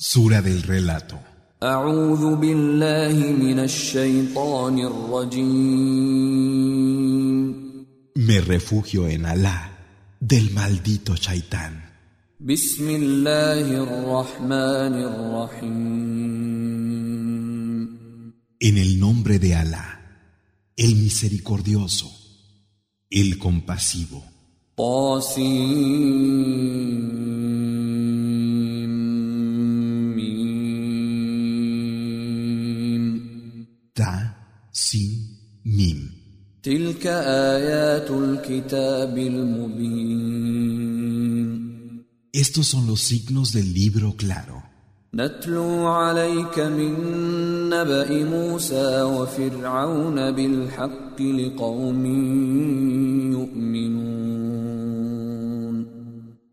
Sura del relato. Me refugio en Alá del maldito Shaitán. En el nombre de Alá, el misericordioso, el compasivo. Ta, Sin, Mim. تلك آيات الكتاب المبين Estos son los signos del libro claro. نتلو عليك من نبأ موسى وفرعون بالحق لقوم يؤمنون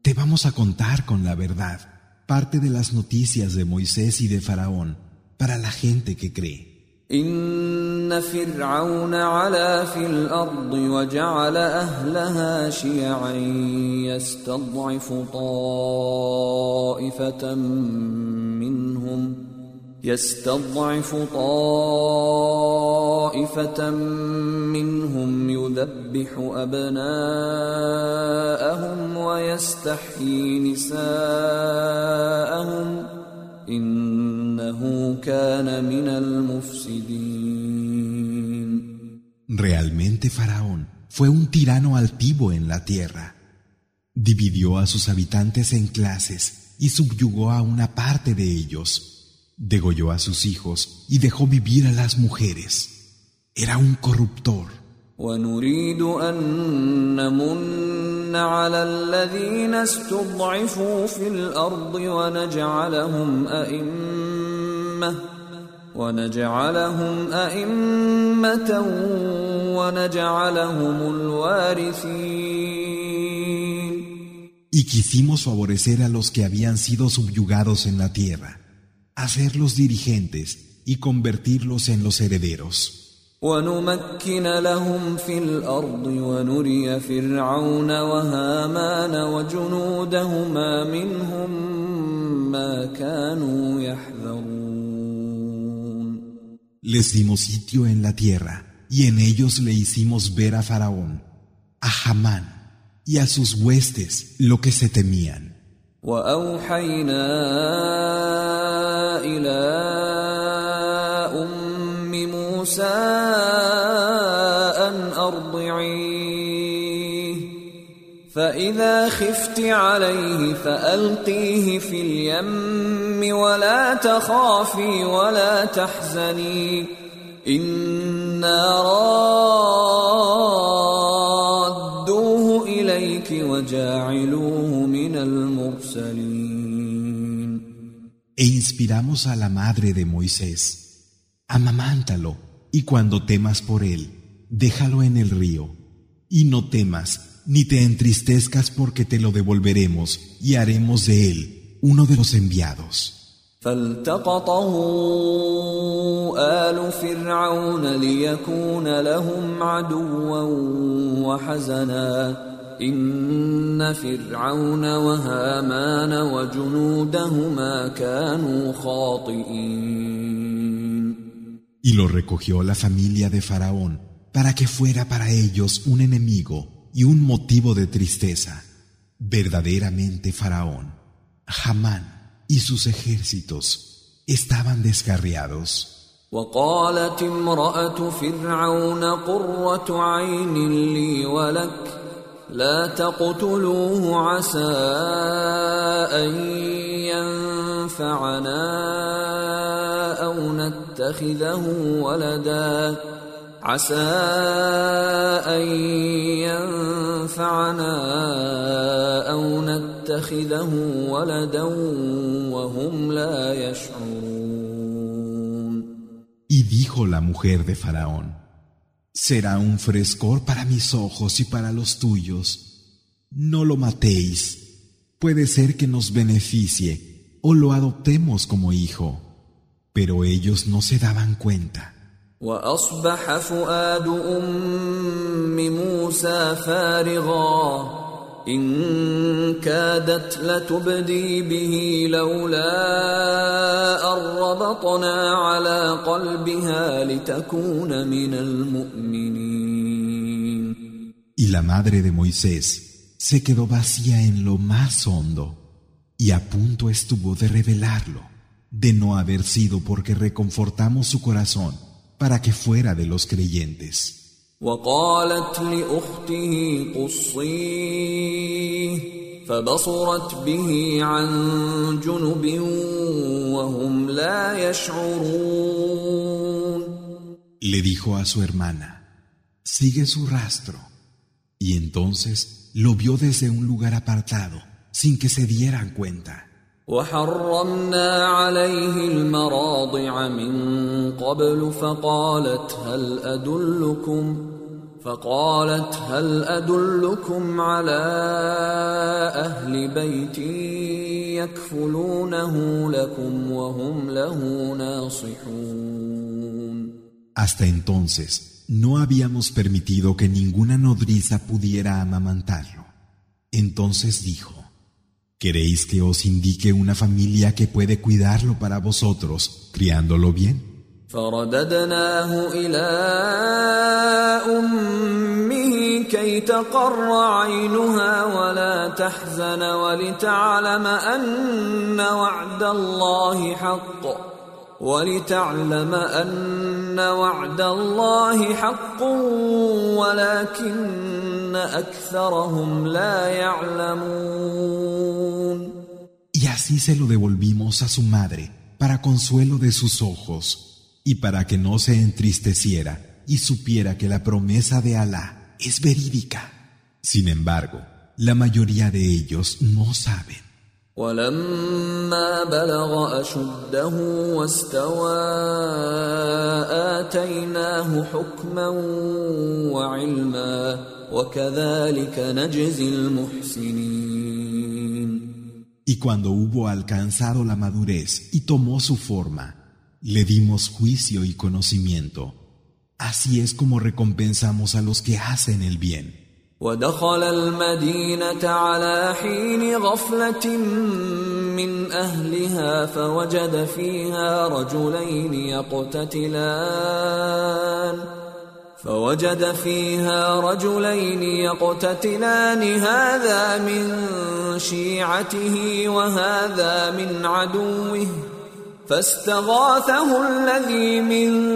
Te vamos a contar con la verdad parte de las noticias de Moisés y de Faraón para la gente que cree. إن فرعون علا في الأرض وجعل أهلها شيعا يستضعف طائفة منهم يستضعف طائفة منهم يذبح أبناءهم ويستحيي نساءهم Realmente Faraón fue un tirano altivo en la tierra. Dividió a sus habitantes en clases y subyugó a una parte de ellos. Degolló a sus hijos y dejó vivir a las mujeres. Era un corruptor. ونريد أن نمن على الذين استضعفوا في الأرض ونجعلهم أئمة ونجعلهم أئمة ونجعلهم الوارثين Y quisimos favorecer a los que habían sido subyugados en la tierra, hacerlos dirigentes y convertirlos en los herederos. ونمكن لهم في الأرض ونري فرعون وهامان وجنودهما منهم ما كانوا يحذرون Les dimos sitio en la tierra, y en ellos le hicimos ver a Faraón, a Hamán y a sus huestes lo que se temían. وأوحينا إلى أم موسى أن أرضعيه. فإذا خفت عليه فألقيه في اليم ولا تخافي ولا تحزني. إنا رادوه إليك وجاعلوه من المرسلين. E inspiramos a la madre de Moisés. Amamántalo, y cuando temas por él, déjalo en el río. Y no temas, ni te entristezcas porque te lo devolveremos y haremos de él uno de los enviados. فالتقطه آل فرعون ليكون لهم عدوا وحزنا إن فرعون وهامان وجنودهما كانوا خاطئين Y lo recogió la familia de Faraón para que fuera para ellos un enemigo y un motivo de tristeza. Verdaderamente Faraón, Hamán y sus ejércitos estaban descarriados. وقالت امرأة فرعون قرة عين لي ولك لا تقتلوه عسى أن ينفعنا أو نتخذه ولدا عسى أن ينفعنا أو نتخذه ولدا وهم لا يشعرون Y dijo la mujer de Faraón, será un frescor para mis ojos y para los tuyos. No lo matéis. Puede ser que nos beneficie o lo adoptemos como hijo. Pero ellos no se daban cuenta. واصبح فؤاد ام موسى فارغا إن كادت لتبدي به لولا أن ربطنا على قلبها لتكون من المؤمنين Y la madre de Moisés se quedó vacía en lo más hondo y a punto estuvo de revelarlo, de no haber sido porque reconfortamos su corazón para que fuera de los creyentes. وقالت لأخته قصيه فبصرت به عن جنب وهم لا يشعرون Le dijo a su hermana, sigue su rastro. Y entonces lo vio desde un lugar apartado, sin que se dieran cuenta. وحرمنا عليه المراضع من قبل فقالت هل أدلكم فقالت هل أدلكم على أهل بيت يكفلونه لكم وهم له ناصحون Hasta entonces no habíamos permitido que ninguna nodriza pudiera amamantarlo. Entonces dijo, ¿Queréis que os indique una familia que puede cuidarlo para vosotros, criándolo bien? فرددناه إلى أمه كي تقر عينها ولا تحزن ولتعلم أن وعد الله حق ولتعلم أن وعد الله حق ولكن أكثرهم لا يعلمون Y así se lo devolvimos a su madre, para consuelo de sus ojos, y para que no se entristeciera y supiera que la promesa de Alá es verídica. Sin embargo, la mayoría de ellos no saben. ولما بلغ أشده واستوى آتيناه حكما وعلما وكذلك نجزي المحسنين Y cuando hubo alcanzado la madurez y tomó su forma, le dimos juicio y conocimiento. Así es como recompensamos a los que hacen el bien. ودخل المدينة على حين غفلة من أهلها فوجد فيها رجلين يقتتلان فوجد فيها رجلين يقتتلان هذا من شيعته وهذا من عدوه. فاستغاثه الذي من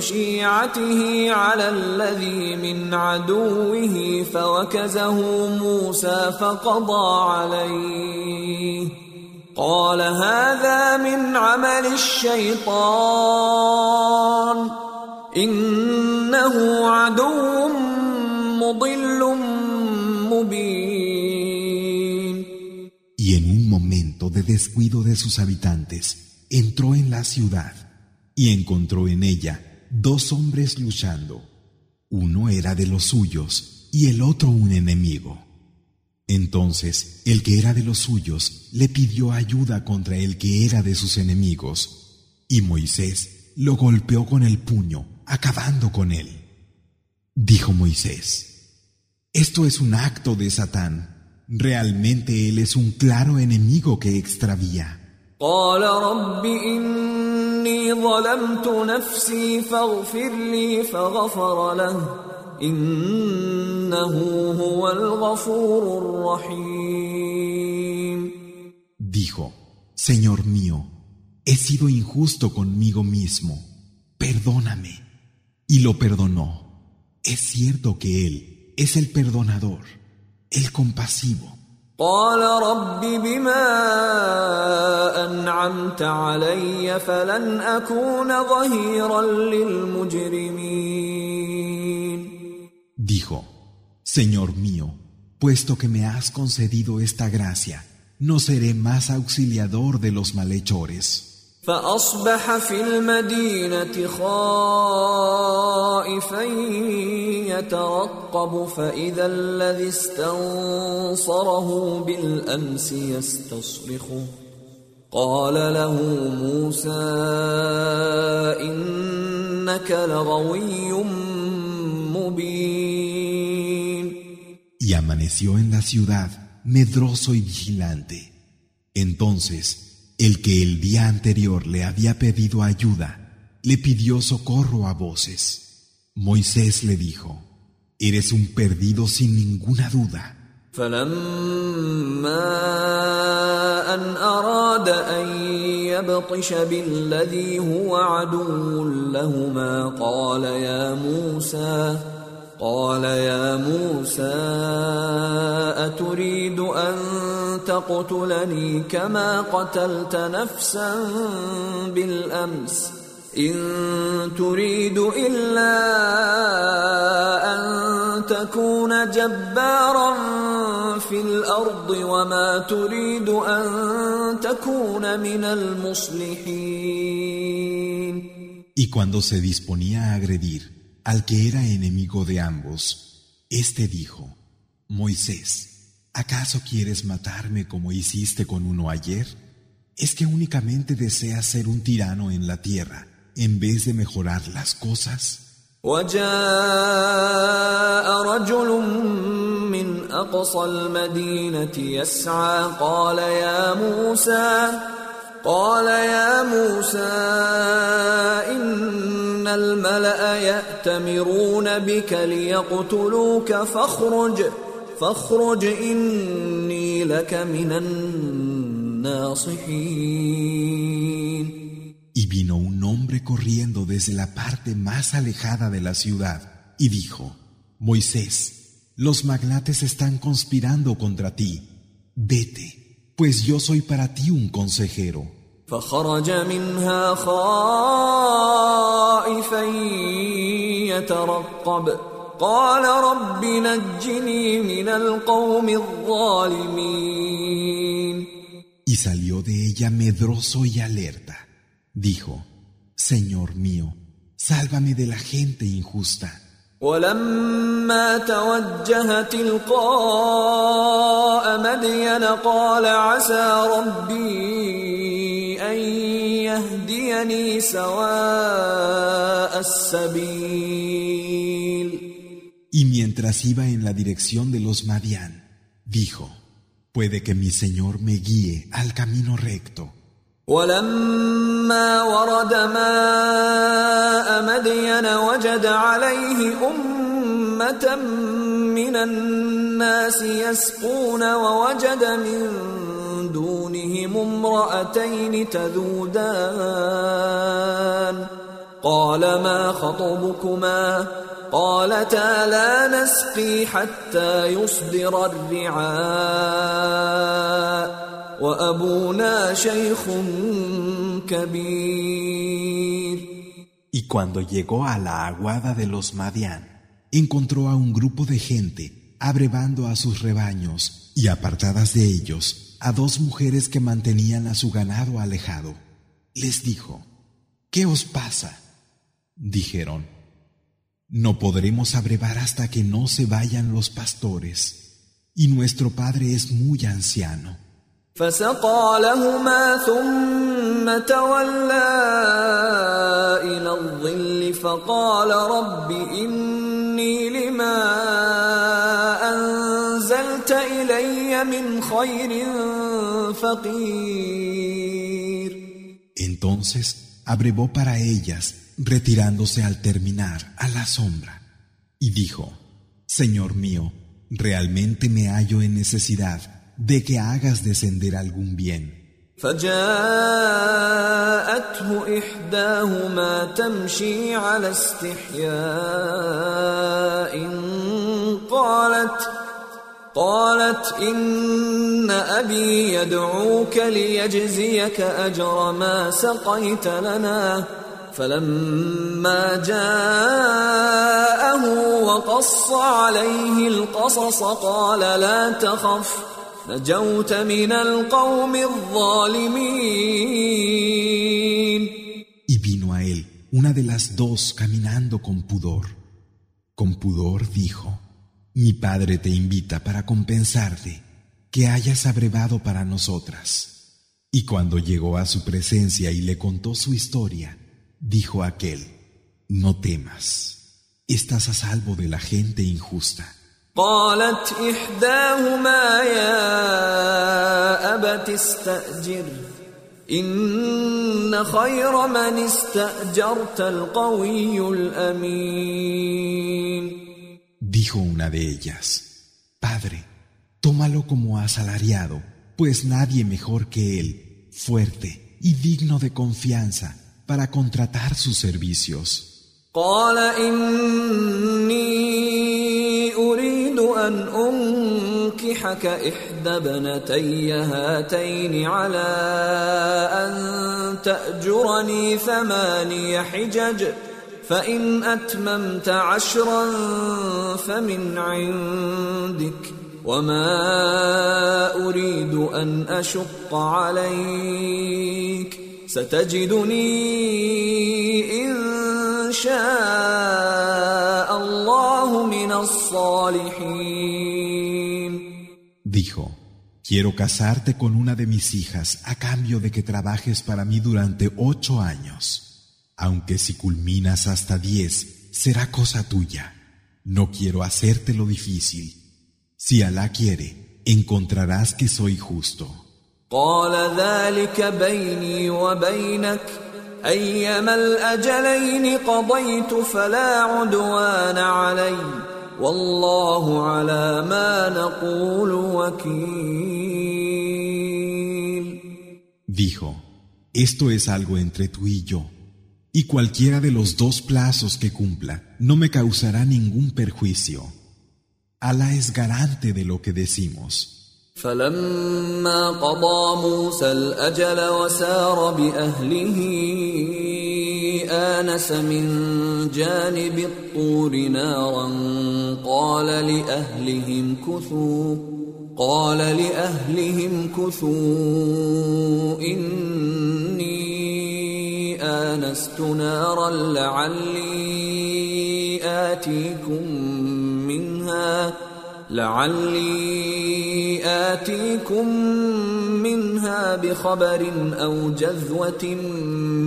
شيعته على الذي من عدوه فوكزه موسى فقضى عليه. قال هذا من عمل الشيطان. انه عدو مضل مبين Y en un momento de descuido de sus habitantes, entró en la ciudad y encontró en ella dos hombres luchando. Uno era de los suyos y el otro un enemigo. Entonces el que era de los suyos le pidió ayuda contra el que era de sus enemigos, y Moisés lo golpeó con el puño, acabando con él. Dijo Moisés, esto es un acto de Satán. Realmente él es un claro enemigo que extravía. قال رب إني ظلمت نفسي فاغفر لي فغفر له إنه هو الغفور الرحيم Dijo, Señor mío, he sido injusto conmigo mismo, perdóname. Y lo perdonó. Es cierto que Él es el perdonador, el compasivo. قال رب بما أنعمت علي فلن أكون ظهيرا للمجرمين Dijo, Señor mío, puesto que me has concedido esta gracia, no seré más auxiliador de los malhechores. فأصبح في المدينة خائفا يترقب فإذا الذي استنصره بالأمس يستصرخه قال له موسى إنك لغوي مبين Y permaneció en la ciudad medroso y vigilante. Entonces, el que el día anterior le había pedido ayuda, le pidió socorro a voces. Moisés le dijo, Eres un perdido sin ninguna duda. يبطش بالذي هو عدو لهما قال يا موسى قال يا موسى أتريد أن تقتلني كما قتلت نفسا بالأمس إن تريد إلا أن تكون جبارا في الأرض وما تريد أن تكون من المصلحين Y cuando se disponía a agredir al que era enemigo de ambos, éste dijo, Moisés, ¿acaso quieres matarme como hiciste con uno ayer? ¿Es que únicamente deseas ser un tirano en la tierra en vez de mejorar las cosas? وجاء رجل من اقصى المدينه يسعى قال يا موسى قال يا موسى ان الملا ياتمرون بك ليقتلوك فاخرج فاخرج اني لك من الناصحين Y vino un hombre corriendo desde la parte más alejada de la ciudad y dijo, Moisés, los magnates están conspirando contra ti. Vete, pues yo soy para ti un consejero. Y salió de ella medroso y alerta. Dijo, Señor mío, sálvame de la gente injusta. ولما توجه تلقاء مدين قال عسى ربي ان يهديني سواء السبيل Y mientras iba en la dirección de los Madián, dijo, puede que mi Señor me guíe al camino recto. ولما ورد ماء مدين وجد عليه أمة من الناس يسقون ووجد من دونهم امرأتين تذودان قال ما خطبكما قالتا لا نسقي حتى يصدر الرعاء Y cuando llegó a la aguada de los Madián, encontró a un grupo de gente abrevando a sus rebaños y apartadas de ellos a dos mujeres que mantenían a su ganado alejado. Les dijo, ¿qué os pasa? Dijeron, no podremos abrevar hasta que no se vayan los pastores, y nuestro padre es muy anciano. Entonces abrevó para ellas retirándose al terminar a la sombra, y dijo, Señor mío, realmente me hallo en necesidad de que hagas descender algún bien. فجاءته إحداهما تمشي على استحياء قالت قالت إن أبي يدعوك ليجزيك أجر ما سقيت لنا فلما جاءه وقص عليه القصص قال لا تخف Y vino a él una de las dos caminando con pudor. Con pudor dijo, Mi padre te invita para compensarte que hayas abrevado para nosotras. Y cuando llegó a su presencia y le contó su historia, dijo aquel, No temas, estás a salvo de la gente injusta. قالت إحداهما يا أبت استأجر إن خير من استأجرت القوي الأمين Dijo una de ellas, Padre, tómalo como asalariado, pues nadie mejor que él, fuerte y digno de confianza, para contratar sus servicios. قال إني أريد أن أنكحك إحدى ابنتي هاتين على أن تأجرني ثماني حجج فإن أتممت عشرا فمن عندك وما أريد أن أشق عليك ستجدني إن شاء الله من الصالحين Dijo, quiero casarte con una de mis hijas a cambio de que trabajes para mí durante ocho años. Aunque si culminas hasta diez, será cosa tuya. No quiero hacértelo difícil. Si Alá quiere, encontrarás que soy justo. قال ذلك بيني وبينك أيما الأجلين قضيت فلا عدوان علي والله على ما نقول وكيل Dijo, esto es algo entre tú y yo, y cualquiera de los dos plazos que cumpla no me causará ningún perjuicio. Alá es garante de lo que decimos. فلما قضى موسى الأجل وسار بأهله آنس من جانب الطور نارا قال لأهلهم كثوا قال لأهلهم كثوا إني آنست نارا لعلي آتيكم منها. لعلي آتيكم منها بخبر أو جذوة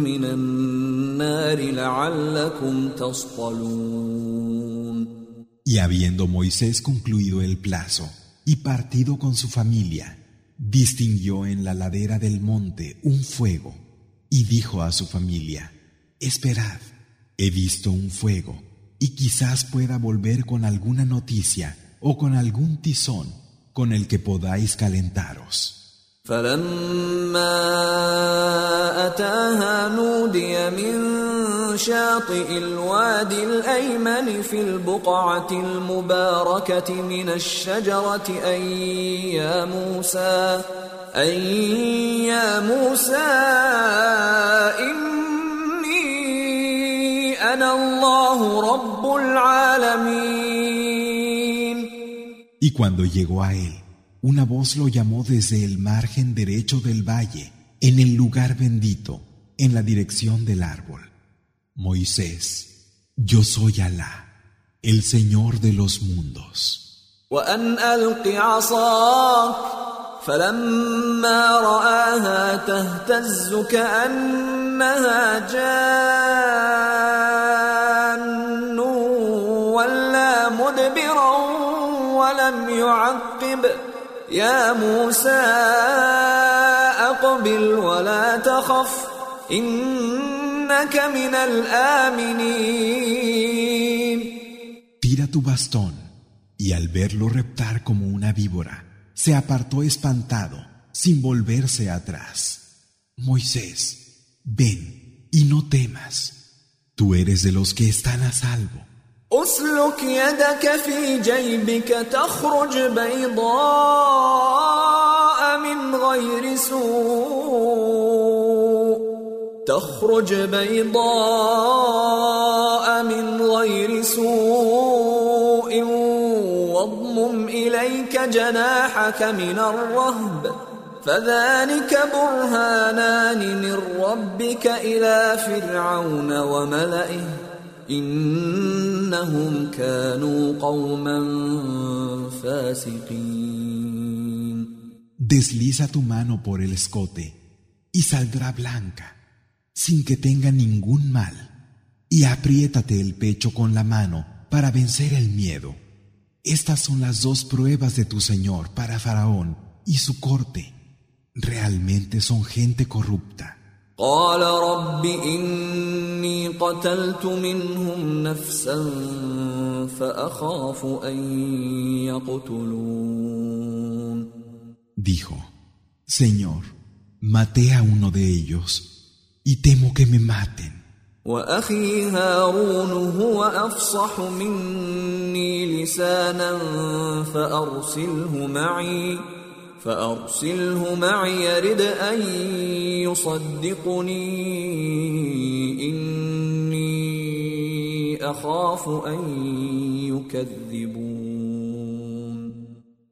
من النار لعلكم تصطلون Y habiendo Moisés concluido el plazo y partido con su familia, distinguió en la ladera del monte un fuego y dijo a su familia, Esperad, he visto un fuego y quizás pueda volver con alguna noticia o con algún tizón con el que podáis calentaros. فلما أتاها نودي من شاطئ الوادي الأيمن في البقعة المباركة من الشجرة يا موسى يا موسى إني أنا الله رب العالمين Y cuando llegó a él, una voz lo llamó desde el margen derecho del valle, en el lugar bendito, en la dirección del árbol. Moisés, yo soy Alá, el Señor de los mundos. وأن ألق عصاك فلما رآها تهتز كأنها جان ولا مدبرا ولم يعقب يا موسى أقبل ولا تخف إنك من الآمنين Tira tu bastón, y al verlo reptar como una víbora, se apartó espantado, sin volverse atrás. Moisés, ven y no temas. Tú eres de los que están a salvo. أسلك يدك في جيبك تخرج بيضاء من غير سوء. تخرج بيضاء من غير سوء. واضمم إليك جناحك من الرهب. فذلك برهانان من ربك إلى فرعون وملئه. Desliza tu mano por el escote y saldrá blanca, sin que tenga ningún mal. Y apriétate el pecho con la mano para vencer el miedo. Estas son las dos pruebas de tu Señor para Faraón y su corte. Realmente son gente corrupta. إني قتلت منهم نفسا فأخاف أن يقتلون Dijo, Señor, maté a uno de ellos y temo que me maten. وأخي هارون هو أفصح مني لسانا فأرسله معي فأرسله معي يرد أن يصدقني إني أخاف أن يكذبون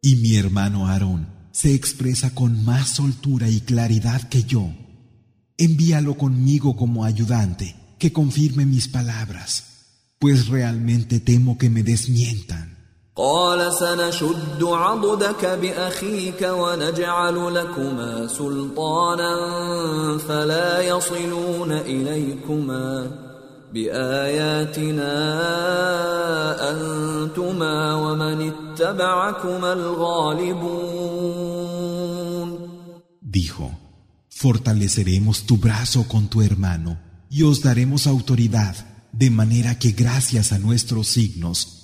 Y mi hermano Aarón se expresa con más soltura y claridad que yo. Envíalo conmigo como ayudante, que confirme mis palabras, pues realmente temo que me desmientan. قال سنشد عضدك بأخيك ونجعل لكما سلطانا فلا يصلون إليكما بآياتنا أنتما ومن اتبعكما الغالبون Dijo, fortaleceremos tu brazo con tu hermano y os daremos autoridad, de manera que gracias a nuestros signos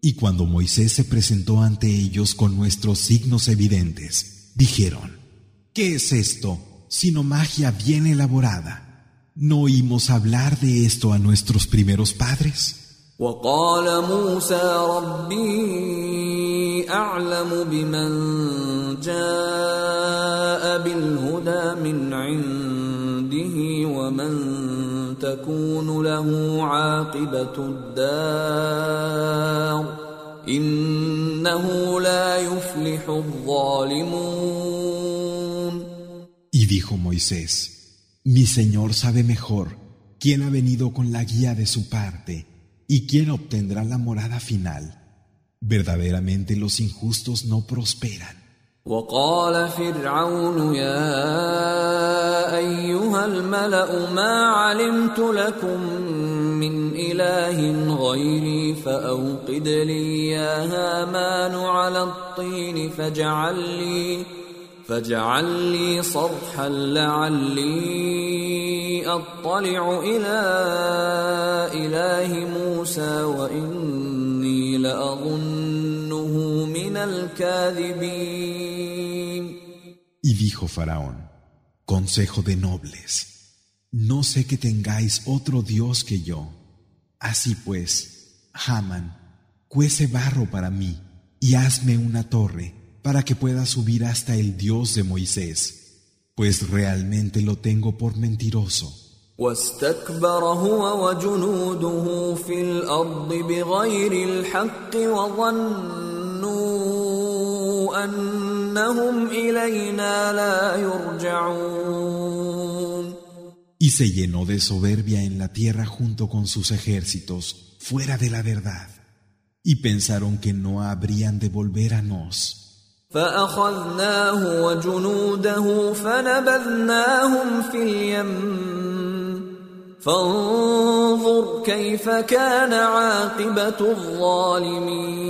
Y cuando Moisés se presentó ante ellos con nuestros signos evidentes, dijeron, ¿qué es esto sino magia bien elaborada? ¿No oímos hablar de esto a nuestros primeros padres? وقال موسى ربي أعلم بمن جاء بالهدى من عنده ومن تكون له عاقبة الدار إنه لا يفلح الظالمون Y dijo Moisés, Mi Señor sabe mejor quién ha venido con la guía de su parte y quién obtendrá la morada final. Verdaderamente los injustos no prosperan. وقال فرعون يا أيها الملأ ما علمت لكم من إله غيري فأوقد لي يا هامان على الطين فاجعل لي فاجعل لي صرحا لعلي أطلع إلى إله موسى وإني لأظنه من الكاذبين. Y dijo Faraón, Consejo de nobles, no sé que tengáis otro Dios que yo. Así pues, Haman, cuece barro para mí y hazme una torre para que pueda subir hasta el Dios de Moisés, pues realmente lo tengo por mentiroso. واستكبر هو وجنوده في الأرض بغير الحق وظنوا أنهم إلينا لا يرجعون Y se llenó de soberbia en la tierra junto con sus ejércitos, fuera de la verdad, y pensaron que no habrían de volver a nos. فأخذناه وجنوده فنبذناهم في اليم فانظر كيف كان عاقبة الظالمين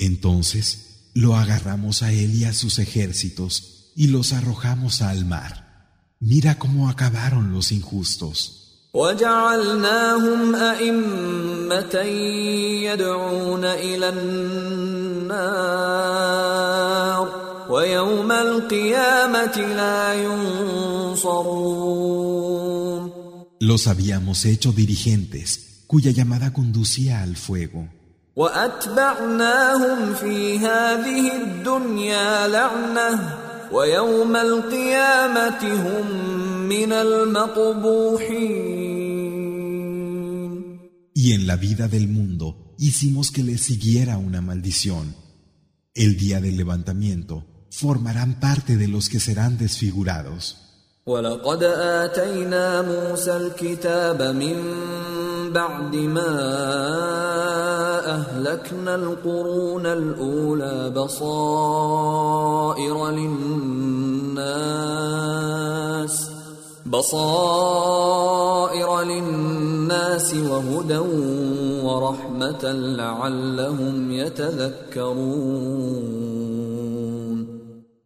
Entonces lo agarramos a él y a sus ejércitos y los arrojamos al mar. Mira cómo acabaron los injustos. وجعلناهم أئمة يدعون إلى النار ويوم القيامة لا ينصرون Los habíamos hecho dirigentes, cuya llamada conducía al fuego. وأتبعناهم في هذه الدنيا لعنة ويوم القيامة هم من المقبوحين Y en la vida del mundo hicimos que le siguiera una maldición. El día del levantamiento formarán parte de los que serán desfigurados. ولقد آتينا موسى الكتاب من بعد ما أهلكنا القرون الأولى بصائر للناس بصائر للناس وهدى ورحمة لعلهم يتذكرون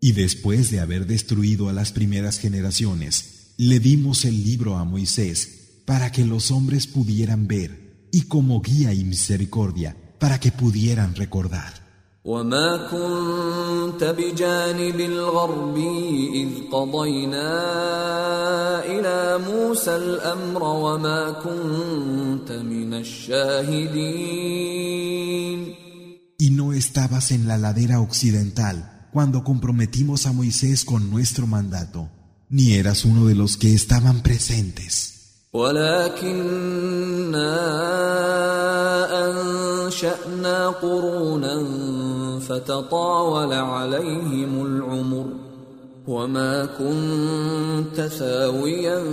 Y después de haber destruido a las primeras generaciones, le dimos el libro a Moisés para que los hombres pudieran ver y como guía y misericordia para que pudieran recordar. وما كنت بجانب الغربي إذ قضينا إلى موسى الأمر وما كنت من الشاهدين Y no estabas en la ladera occidental cuando comprometimos a Moisés con nuestro mandato, ni eras uno de los que estaban presentes. ولكننا أنشأنا قرونا فتطاول عليهم العمر وما كنت ثاويا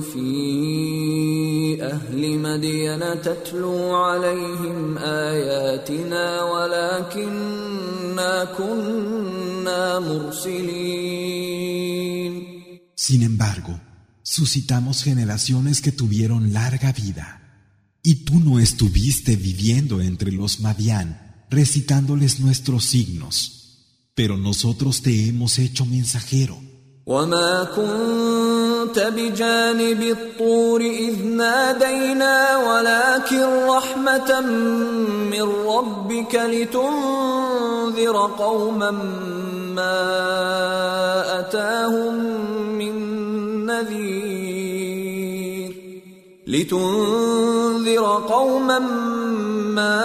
في أهل مدين تتلو عليهم آياتنا ولكننا كنا مرسلين. Sin embargo, suscitamos generaciones que tuvieron larga vida. Y tú no estuviste viviendo entre los Madián, recitándoles nuestros signos, pero nosotros te hemos hecho mensajero. نذير لتنذر قوما ما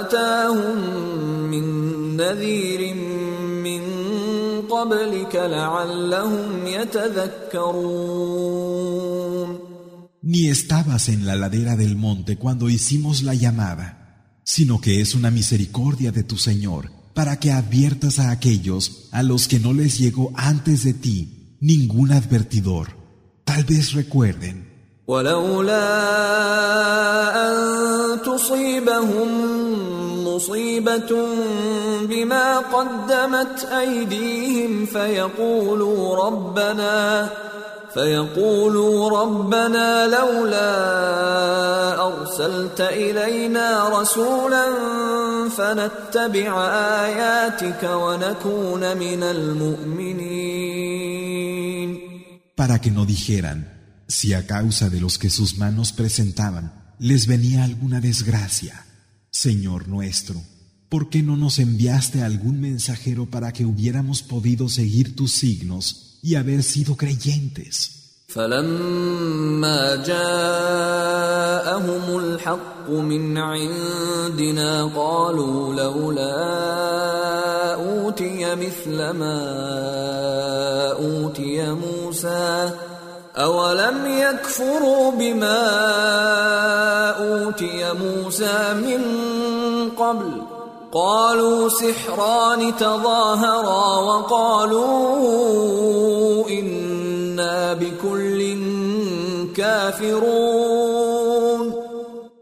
أتاهم من نذير من قبلك لعلهم يتذكرون Ni estabas en la ladera del monte cuando hicimos la llamada, sino que es una misericordia de tu Señor para que adviertas a aquellos a los que no les llegó antes de ti ningún advertidor. Tal vez recuerden. ولولا أن تصيبهم مصيبة بما قدمت أيديهم فيقولوا ربنا فيقولوا ربنا لولا أرسلت إلينا رسولا فنتبع آياتك ونكون من المؤمنين para que no dijeran, si a causa de los que sus manos presentaban les venía alguna desgracia, Señor nuestro, ¿por qué no nos enviaste algún mensajero para que hubiéramos podido seguir tus signos y haber sido creyentes? فلما جاءهم الحق من عندنا قالوا لولا أوتي مثل ما أوتي موسى أولم يكفروا بما أوتي موسى من قبل؟ قالوا سحران تظاهرا وقالوا كافرون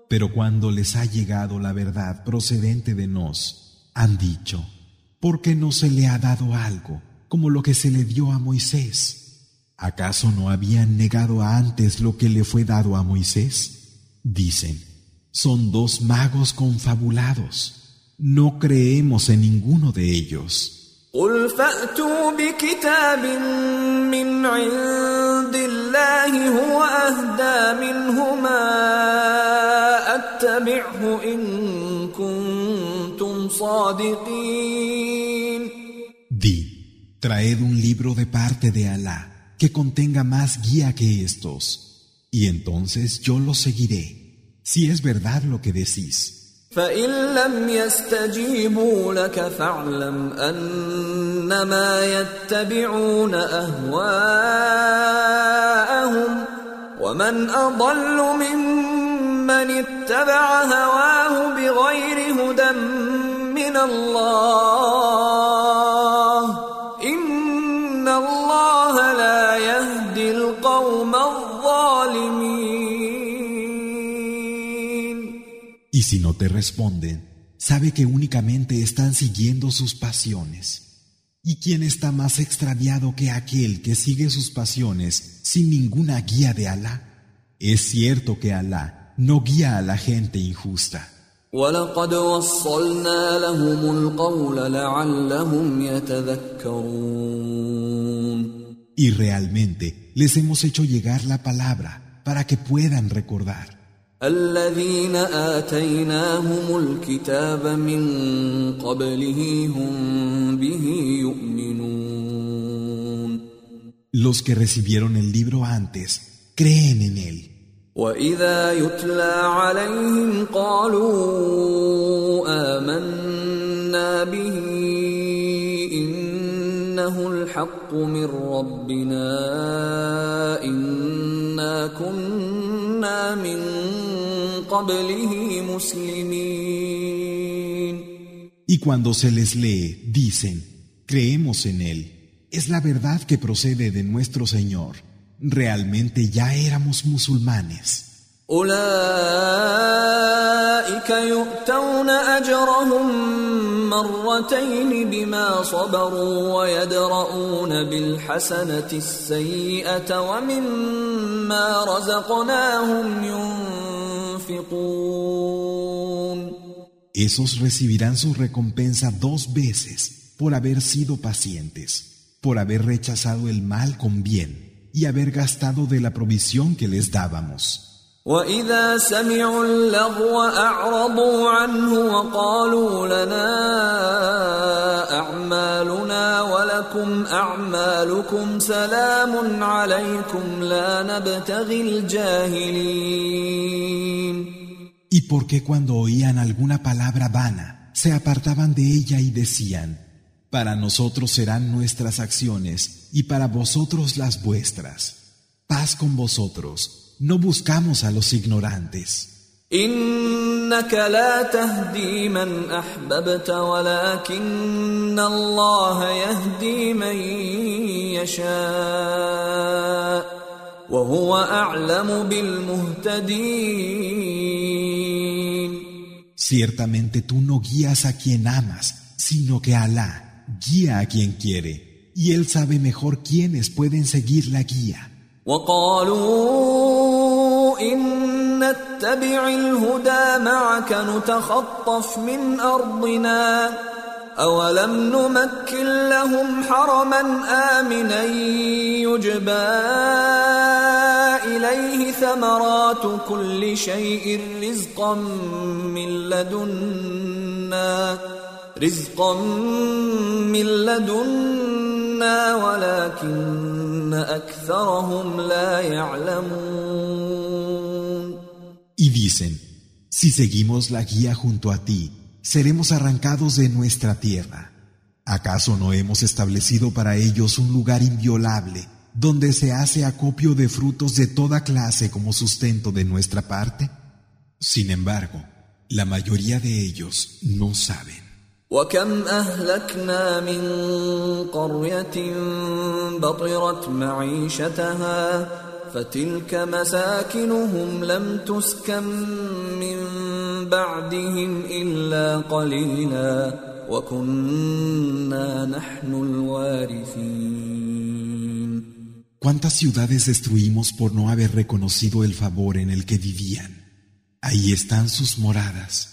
Pero cuando les ha llegado la verdad procedente de nos, han dicho, ¿por qué no se le ha dado algo como lo que se le dio a Moisés? ¿Acaso no habían negado antes lo que le fue dado a Moisés? Dicen, son dos magos confabulados. No creemos en ninguno de ellos. قل فأتوا بكتاب من عند الله هو أهدى منهما أتبعه إن كنتم صادقين Di, traed un libro de parte de Alá que contenga más guía que estos, y entonces yo lo seguiré, si es verdad lo que decís. فإن لم يستجيبوا لك فاعلم أنما يتبعون أهواءهم ومن أضل ممن اتبع هواه بغير هدى من الله Y si no te responden, sabe que únicamente están siguiendo sus pasiones. ¿Y quién está más extraviado que aquel que sigue sus pasiones sin ninguna guía de Alá? Es cierto que Alá no guía a la gente injusta. Y realmente les hemos hecho llegar la palabra para que puedan recordar. الذين آتيناهم الكتاب من قبله هم به يؤمنون Los que recibieron el libro antes creen en él. وإذا يتلى عليهم قالوا آمنا به إنه الحق من ربنا إنا كنا من قبله مسلمين Y cuando se les lee, dicen, creemos en él. Es la verdad que procede de nuestro Señor. Realmente ya éramos musulmanes. أولئك يؤتون أجرهم مرتين بما صبروا ويدرؤون بالحسنة السيئة ومما رزقناهم ينفقون Esos recibirán su recompensa dos veces por haber sido pacientes, por haber rechazado el mal con bien y haber gastado de la provisión que les dábamos. وإذا سمعوا اللغو أعرضوا عنه وقالوا لنا أعمالنا ولكم أعمالكم سلام عليكم لا نبتغي الجاهلين Y porque cuando oían alguna palabra vana, se apartaban de ella y decían, Para nosotros serán nuestras acciones y para vosotros las vuestras. Paz con vosotros, no buscamos a los ignorantes. إنك لا تهدي من أحببت ولكن الله يهدي من يشاء وهو أعلم بالمهتدين Ciertamente tú no guías a quien amas, sino que Alá guía a quien quiere, y Él sabe mejor quiénes pueden seguir la guía. وقالوا إن نتبع الهدى معك نتخطف من أرضنا أولم نمكن لهم حرما آمنا يجبى إليه ثمرات كل شيء رزقا من لدنا رزقا من لدنا ولكن Y dicen, si seguimos la guía junto a ti, seremos arrancados de nuestra tierra. ¿Acaso no hemos establecido para ellos un lugar inviolable donde se hace acopio de frutos de toda clase como sustento de nuestra parte? Sin embargo, la mayoría de ellos no saben. وكم أهلكنا من قرية بطرت معيشتها فتلك مساكنهم لم تسكن من بعدهم إلا قليلا وكنا نحن الوارثين ¿Cuántas ciudades destruimos por no haber reconocido el favor en el que vivían? Ahí están sus moradas.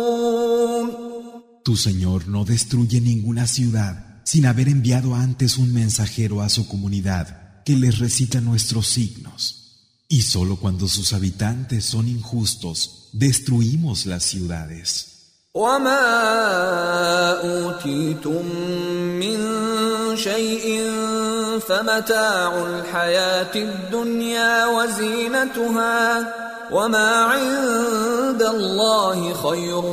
Tu Señor no destruye ninguna ciudad sin haber enviado antes un mensajero a su comunidad que les recita nuestros signos. Y solo cuando sus habitantes son injustos, destruimos las ciudades. وما اوتيتم من شيء فمتاع الحياه الدنيا وزينتها وما عند الله خير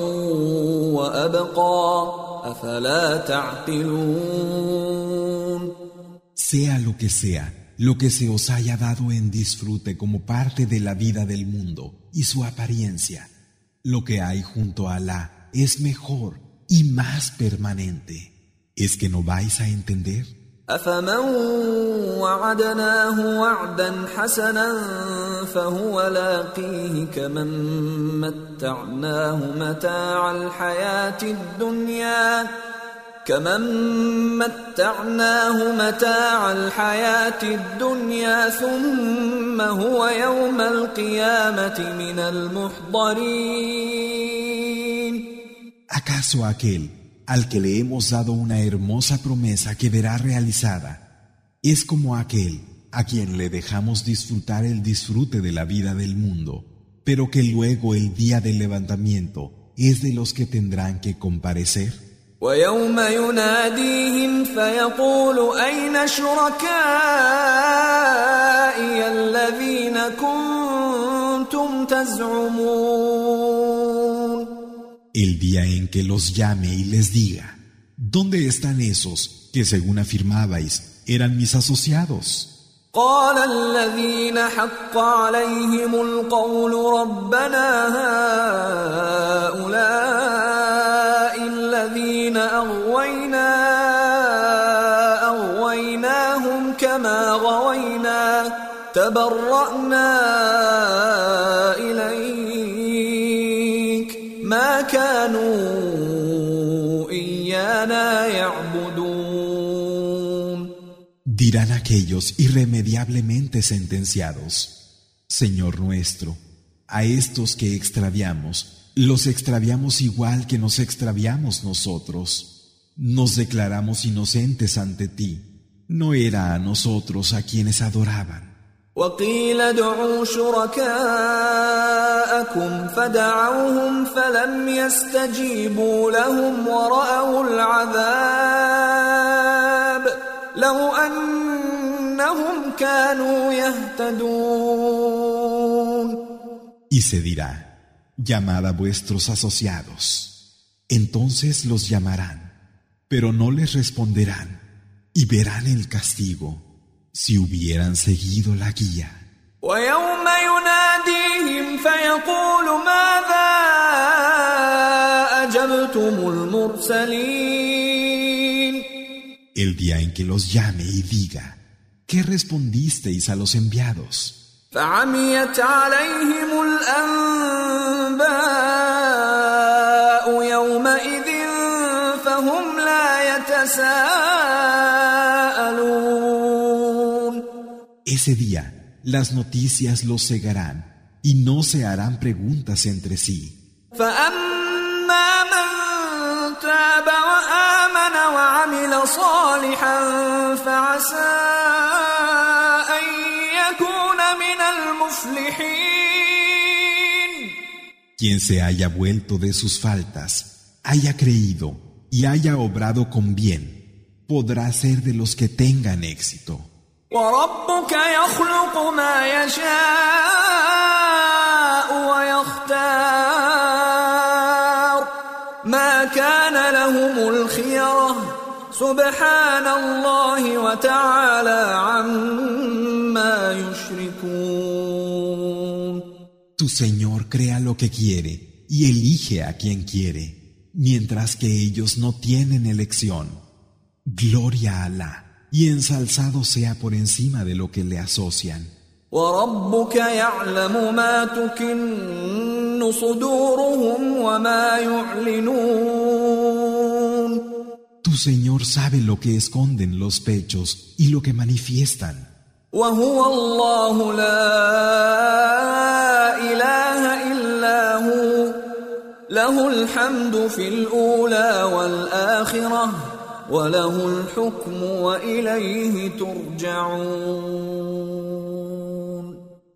وابقى افلا تعقلون Sea lo que sea, lo que se os haya dado en disfrute como parte de la vida del mundo y su apariencia, lo que hay junto a Alá es mejor y más permanente. ¿Es que no vais a entender? أفمن وعدناه وعدا حسنا فهو لاقيه كمن متعناه متاع الحياة الدنيا كمن متعناه متاع الحياة الدنيا ثم هو يوم القيامة من المحضرين. ¿Acaso aquel al que le hemos dado una hermosa promesa que verá realizada es como aquel a quien le dejamos disfrutar el disfrute de la vida del mundo, pero que luego el día del levantamiento es de los que tendrán que comparecer? el día en que los llame y les diga, ¿dónde están esos que según afirmabais eran mis asociados? قال الذين حق عليهم القول ربنا هؤلاء الذين أغوينا أغويناهم كما غوينا تبرأنا Dirán aquellos irremediablemente sentenciados, Señor nuestro, a estos que extraviamos, los extraviamos igual que nos extraviamos nosotros. Nos declaramos inocentes ante ti. No era a nosotros a quienes adoraban. وقيل ادعوا شركاءكم فدعوهم فلم يستجيبوا لهم ورأوا العذاب لو أنهم كانوا يهتدون Y se dirá, llamad a vuestros asociados. Entonces los llamarán, pero no les responderán y verán el castigo. si hubieran seguido la guía. El día en que los llame y diga, ¿qué respondisteis a los enviados? Ese día las noticias los cegarán y no se harán preguntas entre sí. Quien se haya vuelto de sus faltas, haya creído y haya obrado con bien, podrá ser de los que tengan éxito. وربك يخلق ما يشاء ويختار ما كان لهم الخيره سبحان الله وتعالى عما يشركون Tu Señor crea lo que quiere y elige a quien quiere, mientras que ellos no tienen elección. Gloria a Allah. y ensalzado sea por encima de lo que le asocian. Tu Señor sabe lo que esconden los pechos y lo que manifiestan.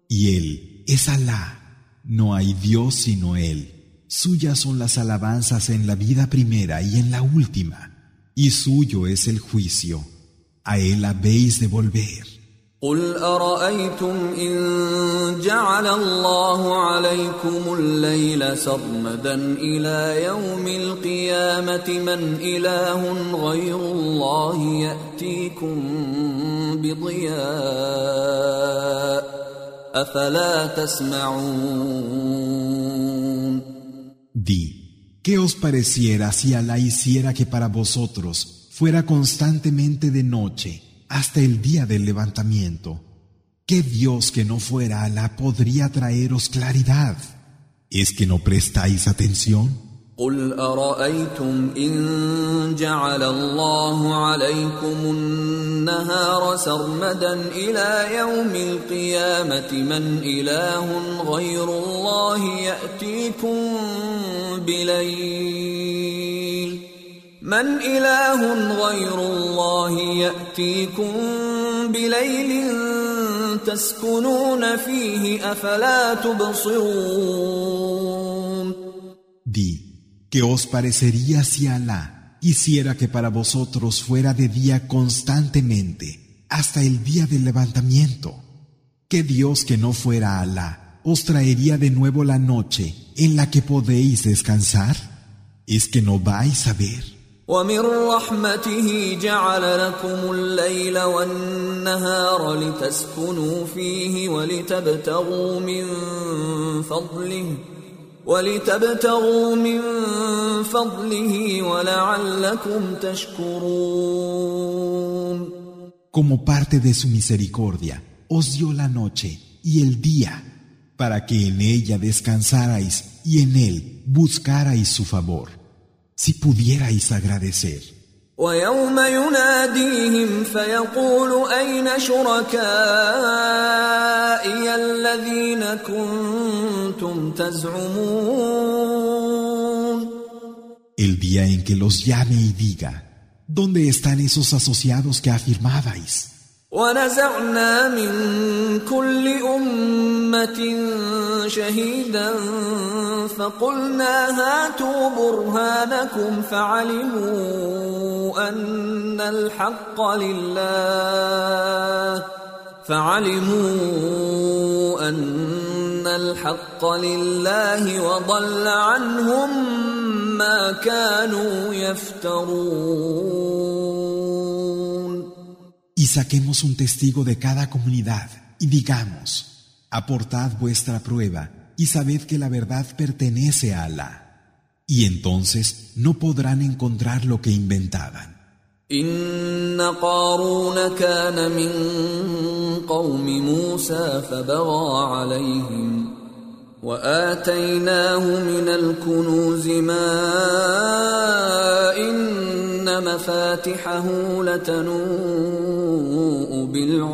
Y Él es Alá, no hay Dios sino Él. Suyas son las alabanzas en la vida primera y en la última, y suyo es el juicio. A Él habéis de volver. قل أرأيتم إن جعل الله عليكم الليل سرمدا إلى يوم القيامة من إله غير الله يأتيكم بضياء أفلا تسمعون Di, ¿qué os pareciera si Alá hiciera que para vosotros fuera constantemente de noche hasta el día del levantamiento. ¿Qué Dios que no fuera Alá podría traeros claridad? ¿Es que no prestáis atención? قل أرأيتم إن جعل الله عليكم النهار سرمدا إلى يوم القيامة من إله غير الله يأتيكم بليل من إله غير الله يأتيكم بليل تسكنون فيه أفلا تبصرون Di, ¿qué os parecería si Alá hiciera que para vosotros fuera de día constantemente hasta el día del levantamiento? ¿Qué Dios que no fuera Alá os traería de nuevo la noche en la que podéis descansar? ¿Es que no vais a ver? ومن رحمته جعل لكم الليل والنهار لتسكنوا فيه ولتبتغوا من فضله ولتبتغوا من فضله ولعلكم تشكرون Como parte de su misericordia, os dio la noche y el día, para que en ella descansarais y en él buscarais su favor. si pudierais agradecer. ويوم يناديهم فيقول أين شركائي الذين كنتم تزعمون El día en que los llame y diga, ¿dónde están esos asociados que afirmabais? ونزعنا من كل أمة شهيدا فقلنا هاتوا برهانكم فعلموا أن الحق لله فعلموا أن الحق لله وضل عنهم ما كانوا يفترون Y saquemos un testigo de cada comunidad y digamos, aportad vuestra prueba y sabed que la verdad pertenece a Alá. Y entonces no podrán encontrar lo que inventaban. إن قارون كان من قوم موسى فبغى عليهم وآتيناه من الكنوز ما إن مفاتحه لتنوء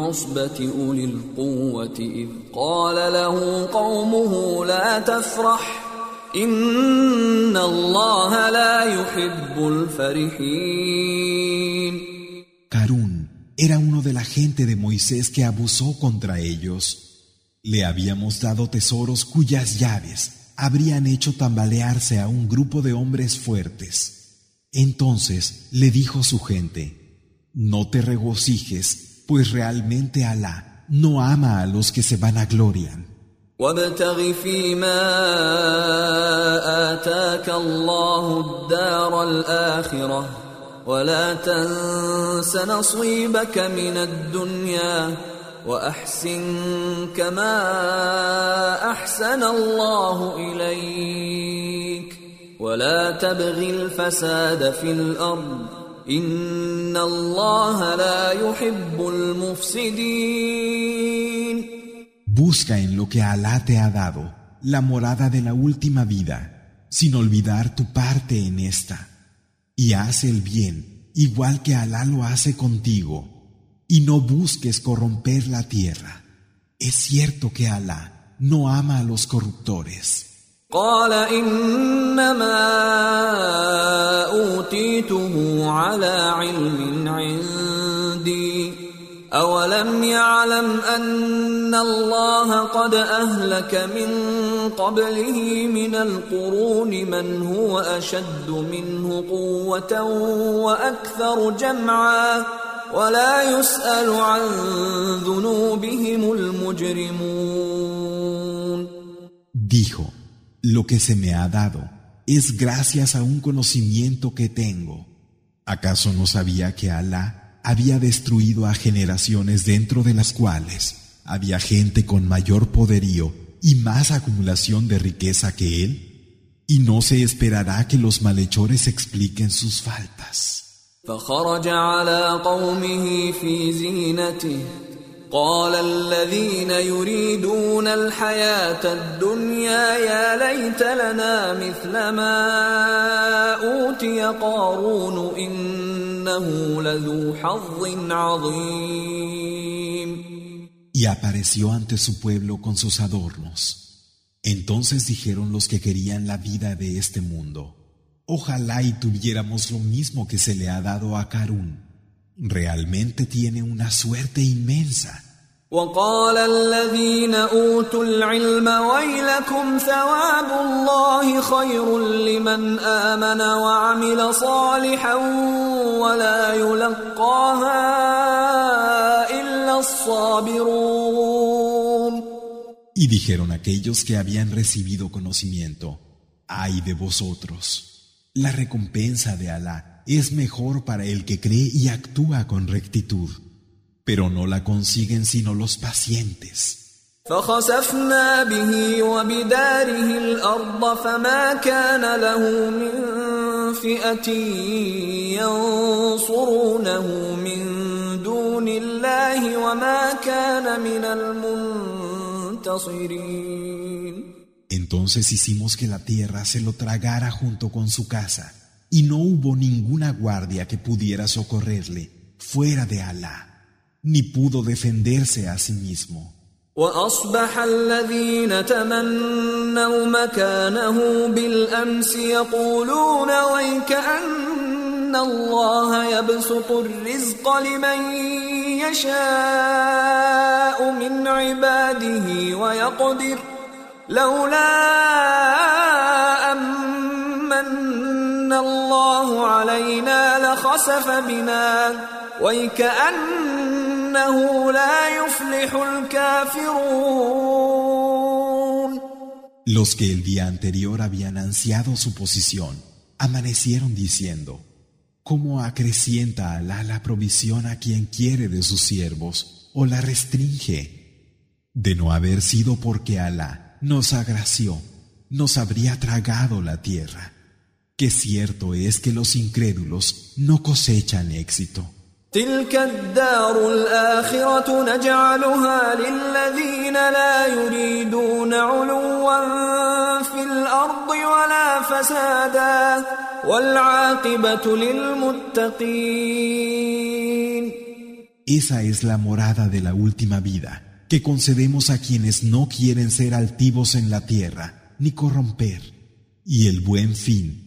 بالعصبة أولي القوة إذ قال له قومه لا تفرح إن الله لا يحب الفرحين Carún era uno de la gente de Moisés que abusó contra ellos. Le habíamos dado tesoros cuyas llaves habrían hecho tambalearse a un grupo de hombres fuertes. Entonces le dijo su gente, No te regocijes, pues realmente Alá no ama a los que se vanaglorian. وابتغ فيما آتاك الله الدار الآخرة ولا تنس نصيبك من الدنيا وأحسن كما أحسن الله إليك ولا تبغ الفساد في الأرض Busca en lo que Alá te ha dado la morada de la última vida, sin olvidar tu parte en esta, y haz el bien igual que Alá lo hace contigo, y no busques corromper la tierra. Es cierto que Alá no ama a los corruptores. قال إنما أوتيته على علم عندي. أولم يعلم أن الله قد أهلك من قبله من القرون من هو أشد منه قوة وأكثر جمعا ولا يسأل عن ذنوبهم المجرمون. Dijo, lo que se me ha dado es gracias a un conocimiento que tengo. ¿Acaso no sabía que Alá había destruido a generaciones dentro de las cuales había gente con mayor poderío y más acumulación de riqueza que él, y no se esperará que los malhechores expliquen sus faltas. قال الذين يريدون الحياة الدنيا يا ليت لنا مثل ما أوتي قارون إنه لذو حظ عظيم Y apareció ante su pueblo con sus adornos. Entonces dijeron los que querían la vida de este mundo, ojalá y tuviéramos lo mismo que se le ha dado a Karun. realmente tiene una suerte inmensa. وقال الذين اوتوا العلم ويلكم ثواب الله خير لمن امن وعمل صالحا ولا يلقاها الا الصابرون Y dijeron aquellos que habían recibido conocimiento, ay de vosotros, la recompensa de Alá es mejor para el que cree y actúa con rectitud, pero no la consiguen sino los pacientes. فخسفنا به وبداره الأرض فما كان له من فئة ينصرونه من دون الله وما كان من المنتصرين Entonces hicimos que la tierra se lo tragara junto con su casa y no hubo ninguna guardia que pudiera socorrerle fuera de Alá, ni pudo defenderse a sí mismo. وأصبح الذين تمنوا مكانه بالأمس يقولون ويكأن الله يبسط الرزق لمن يشاء من عباده ويقدر لولا أمن los que el día anterior habían ansiado su posición, amanecieron diciendo, ¿Cómo acrecienta Alá la provisión a quien quiere de sus siervos o la restringe? De no haber sido porque Alá nos agració, nos habría tragado la tierra que cierto es que los incrédulos no cosechan éxito. تلك الدار الآخرة نجعلها للذين لا يريدون علوا في الأرض ولا فسادا والعاقبة للمتقين Esa es la morada de la última vida, que concedemos a quienes no quieren ser altivos en la tierra, ni corromper, y el buen fin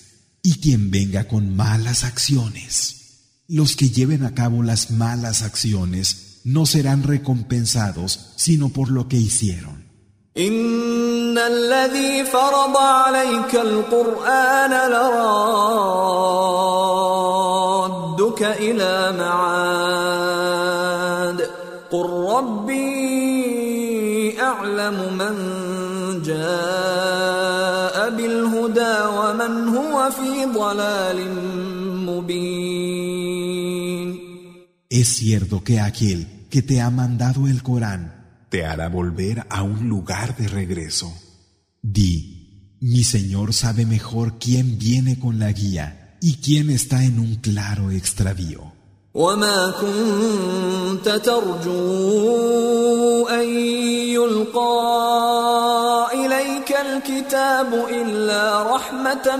y quien venga con malas acciones. Los que lleven a cabo las malas acciones no serán recompensados sino por lo que hicieron. Es cierto que aquel que te ha mandado el Corán te hará volver a un lugar de regreso. Di, mi Señor sabe mejor quién viene con la guía y quién está en un claro extravío. وما كنت ترجو ان يلقى اليك الكتاب الا رحمه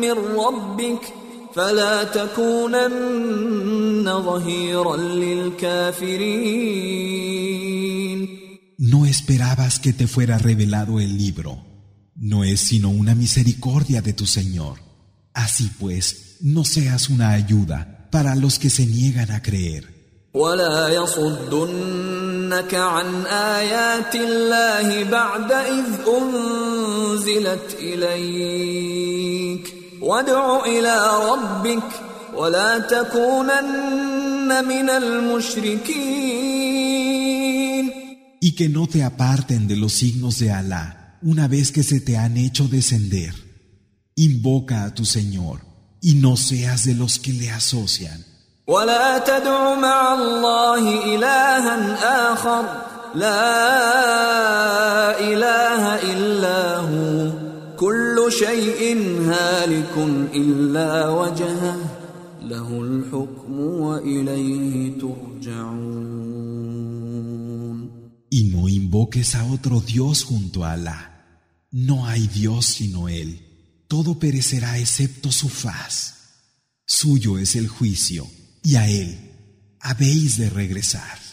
من ربك فلا تكونن ظهيرا للكافرين No esperabas que te fuera revelado el libro. No es sino una misericordia de tu Señor. Así pues, no seas una ayuda para los que se niegan a creer. Y que no te aparten de los signos de Alá una vez que se te han hecho descender. Invoca a tu Señor y no seas de los que le asocian. ولا تدع مع الله إلها آخر لا إله إلا هو كل شيء هالك إلا وجهه له الحكم وإليه ترجعون Y no invoques a otro Dios junto a Alá. No hay Dios sino Él. todo perecerá excepto su faz. Suyo es el juicio, y a él habéis de regresar.